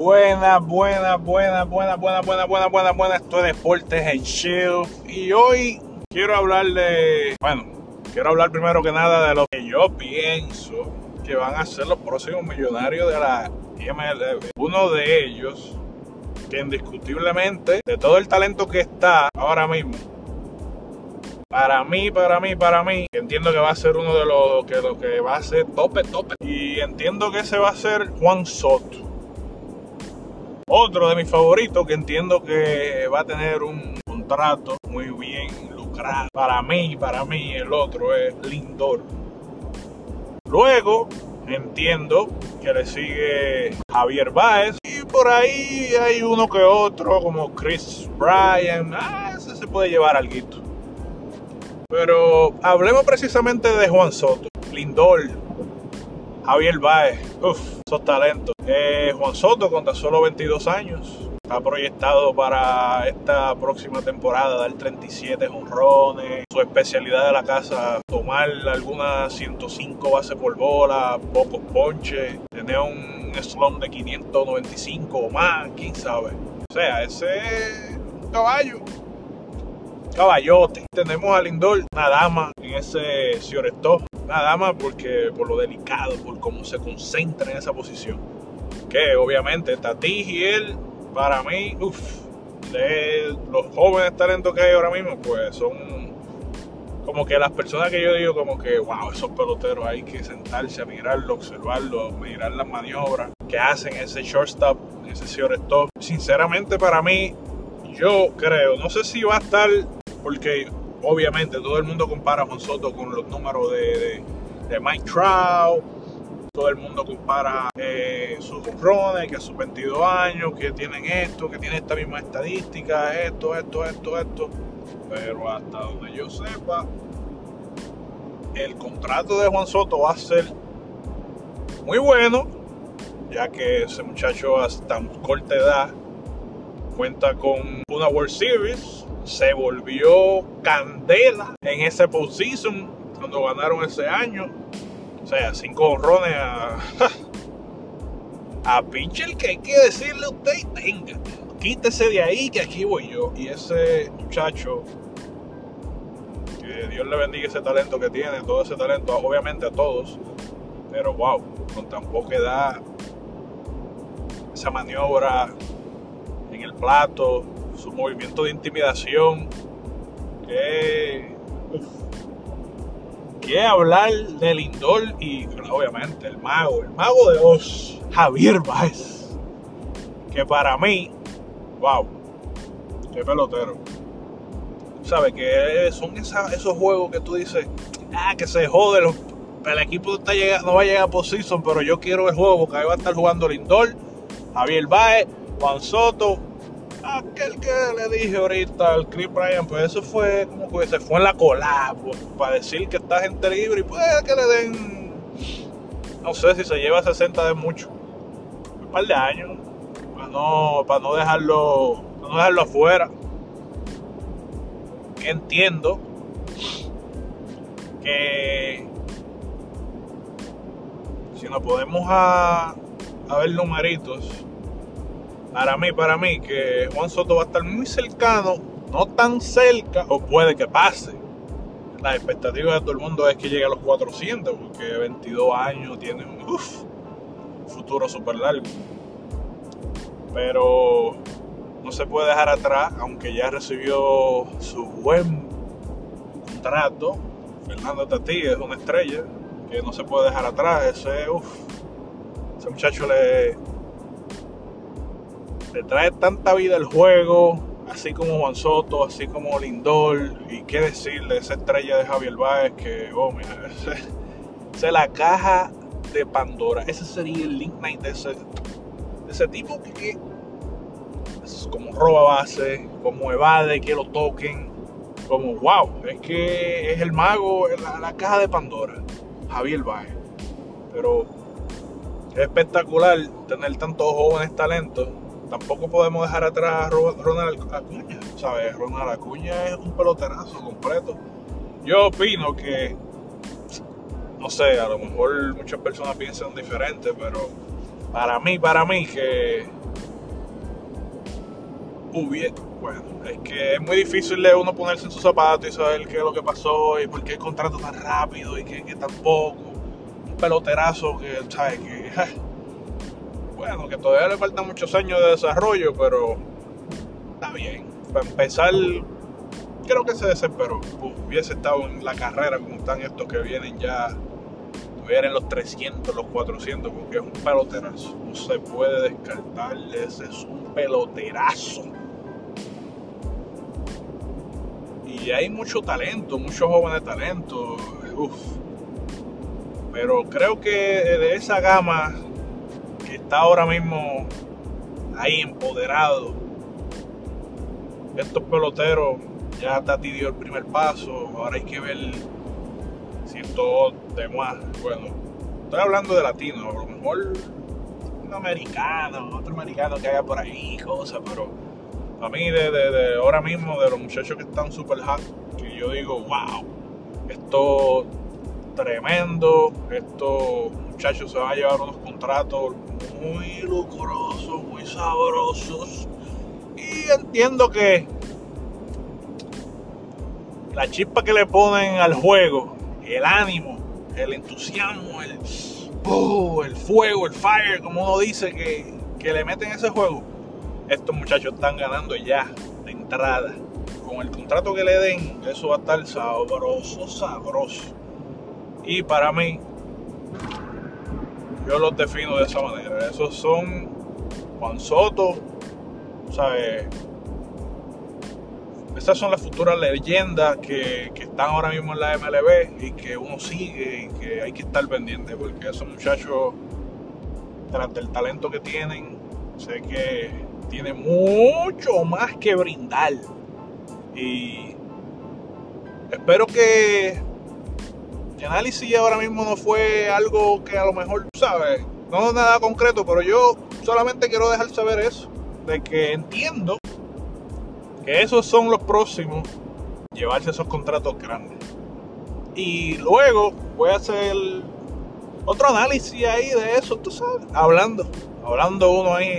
Buenas, buenas, buenas, buenas, buenas, buenas, buenas, buenas, buenas. Esto es Deportes en Chill. Y hoy quiero hablar de. Bueno, quiero hablar primero que nada de lo que yo pienso que van a ser los próximos millonarios de la MLB. Uno de ellos, que indiscutiblemente, de todo el talento que está ahora mismo, para mí, para mí, para mí, entiendo que va a ser uno de los que, lo que va a ser tope, tope. Y entiendo que ese va a ser Juan Soto. Otro de mis favoritos que entiendo que va a tener un contrato muy bien lucrado. Para mí, para mí, el otro es Lindor. Luego, entiendo que le sigue Javier Baez. Y por ahí hay uno que otro, como Chris Bryan. Ah, ese se puede llevar algo. Pero hablemos precisamente de Juan Soto, Lindor, Javier Baez, uff, esos talentos. Eh, Juan Soto con tan solo 22 años, está proyectado para esta próxima temporada dar 37 honrones. Su especialidad de la casa, tomar algunas 105 bases por bola, pocos ponches, tener un slump de 595 o más, quién sabe. O sea, ese caballo caballote. Tenemos a Lindor, una dama en ese Stop. Una dama porque por lo delicado, por cómo se concentra en esa posición. Que obviamente Tati y él, para mí, uff, los jóvenes talentos que hay ahora mismo, pues son como que las personas que yo digo como que, wow, esos peloteros hay que sentarse a mirarlo, observarlo, mirar las maniobras que hacen ese shortstop, ese shortstop. Sinceramente para mí, yo creo, no sé si va a estar porque obviamente todo el mundo compara a Juan Soto con los números de, Mike Trout, todo el mundo compara eh, sus honrones, que a sus 22 años, que tienen esto, que tienen esta misma estadística, esto, esto, esto, esto. Pero hasta donde yo sepa, el contrato de Juan Soto va a ser muy bueno, ya que ese muchacho hasta corta edad cuenta con una World Series, se volvió candela en ese postseason cuando ganaron ese año. O sea, cinco honrones a, a pitcher que hay que decirle a usted, tenga, quítese de ahí que aquí voy yo. Y ese muchacho, que Dios le bendiga ese talento que tiene, todo ese talento, obviamente a todos, pero wow, con tan poca edad, esa maniobra el plato, su movimiento de intimidación, que, hablar de Lindor y obviamente el mago, el mago de Oz, Javier Baez, que para mí, wow, qué pelotero. ¿Sabes? Que son esos juegos que tú dices, ah, que se jode, el equipo no va a llegar a posición, pero yo quiero el juego porque ahí va a estar jugando Lindor, Javier Baez, Juan Soto, aquel que le dije ahorita al Chris Bryan, pues eso fue como que se fue en la cola, pues, para decir que está gente libre y puede que le den, no sé si se lleva 60 de mucho, un par de años, para no, para no dejarlo, no dejarlo afuera. Entiendo que si nos podemos a, a ver numeritos, para mí, para mí, que Juan Soto va a estar muy cercano, no tan cerca, o puede que pase. La expectativa de todo el mundo es que llegue a los 400, porque 22 años tiene un futuro súper largo. Pero no se puede dejar atrás, aunque ya recibió su buen contrato. Fernando Tatí es una estrella que no se puede dejar atrás. Ese, ese muchacho le, le trae tanta vida el juego, así como Juan Soto, así como Lindor, y qué decirle esa estrella de Javier Báez que, oh, mira, es la caja de Pandora. Ese sería el link night de ese, tipo que como roba base, como evade que lo toquen, como wow, es que es el mago, la, la caja de Pandora, Javier Báez. Pero es espectacular tener tantos jóvenes talentos tampoco podemos dejar atrás a Ronald Acuña, ¿sabes? Ronald Acuña es un peloterazo completo. Yo opino que, no sé, a lo mejor muchas personas piensan diferente, pero para mí, para mí, que hubiera, bueno, es que es muy difícil de uno ponerse en sus zapatos y saber qué es lo que pasó y por qué el contrato tan rápido y que, que tampoco. Un peloterazo que, ¿sabes? Que, bueno, que todavía le faltan muchos años de desarrollo, pero está bien. Para empezar, creo que se desesperó. Hubiese estado en la carrera como están estos que vienen ya en los 300, los 400, porque es un peloterazo. No se puede descartarle, ese es un peloterazo. Y hay mucho talento, muchos jóvenes talentos. Uf. Pero creo que de esa gama está ahora mismo ahí empoderado, estos peloteros ya Tati dio el primer paso, ahora hay que ver siento demás. Bueno, estoy hablando de latino, a lo mejor un americano, otro americano que haya por ahí, cosas, pero a mí de, ahora mismo, de los muchachos que están super hot, que yo digo, wow, esto tremendo, estos muchachos se van a llevar unos contratos muy lucrosos, muy sabrosos. Y entiendo que la chispa que le ponen al juego el ánimo, el entusiasmo, el, oh, el fuego, el fire, como uno dice, que, que le meten ese juego, estos muchachos están ganando ya de entrada. Con el contrato que le den, eso va a estar sabroso, sabroso. Y para mí, yo los defino de esa manera. Esos son Juan Soto, ¿sabes? Estas son las futuras leyendas que, están ahora mismo en la MLB y que uno sigue y que hay que estar pendiente porque esos muchachos, tras del talento que tienen, sé que tienen mucho más que brindar. Y espero que el análisis ahora mismo no fue algo que a lo mejor, ¿sabes? No nada concreto, pero yo solamente quiero dejar saber eso, de que entiendo que esos son los próximos, llevarse esos contratos grandes. Y luego voy a hacer otro análisis ahí de eso, tú sabes, hablando, hablando uno ahí